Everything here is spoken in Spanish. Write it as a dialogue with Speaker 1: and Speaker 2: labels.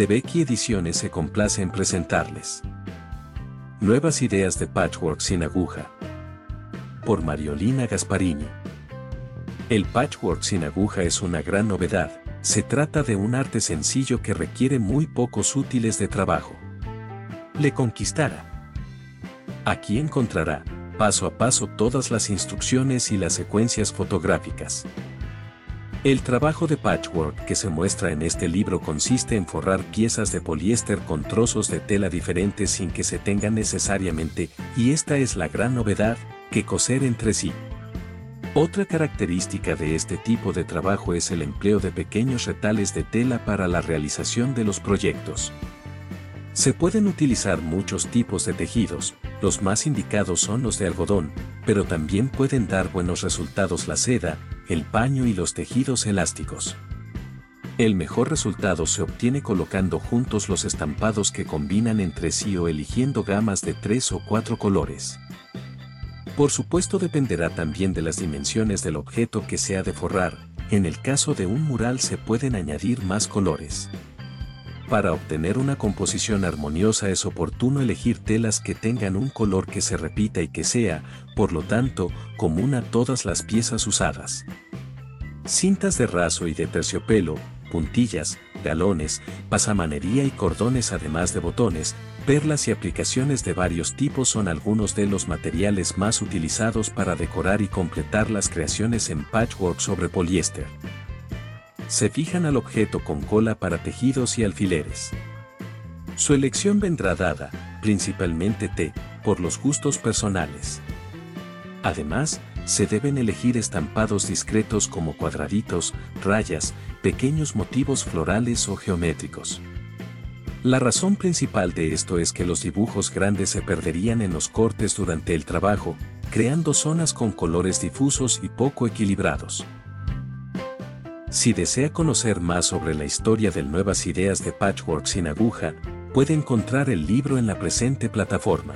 Speaker 1: de Becky Ediciones se complace en presentarles. Nuevas ideas de patchwork sin aguja. Por Mariolina Gasparini. El patchwork sin aguja es una gran novedad, se trata de un arte sencillo que requiere muy pocos útiles de trabajo. Le conquistará. Aquí encontrará, paso a paso, todas las instrucciones y las secuencias fotográficas. El trabajo de patchwork que se muestra en este libro consiste en forrar piezas de poliéster con trozos de tela diferentes sin que se tengan necesariamente, y esta es la gran novedad, que coser entre sí. Otra característica de este tipo de trabajo es el empleo de pequeños retales de tela para la realización de los proyectos. Se pueden utilizar muchos tipos de tejidos, los más indicados son los de algodón, pero también pueden dar buenos resultados la seda, el paño y los tejidos elásticos. El mejor resultado se obtiene colocando juntos los estampados que combinan entre sí o eligiendo gamas de tres o cuatro colores. Por supuesto dependerá también de las dimensiones del objeto que se ha de forrar, en el caso de un mural se pueden añadir más colores. Para obtener una composición armoniosa es oportuno elegir telas que tengan un color que se repita y que sea, por lo tanto, común a todas las piezas usadas. Cintas de raso y de terciopelo, puntillas, galones, pasamanería y cordones además de botones, perlas y aplicaciones de varios tipos son algunos de los materiales más utilizados para decorar y completar las creaciones en patchwork sobre poliéster se fijan al objeto con cola para tejidos y alfileres. Su elección vendrá dada, principalmente T, por los gustos personales. Además, se deben elegir estampados discretos como cuadraditos, rayas, pequeños motivos florales o geométricos. La razón principal de esto es que los dibujos grandes se perderían en los cortes durante el trabajo, creando zonas con colores difusos y poco equilibrados. Si desea conocer más sobre la historia de nuevas ideas de patchwork sin aguja, puede encontrar el libro en la presente plataforma.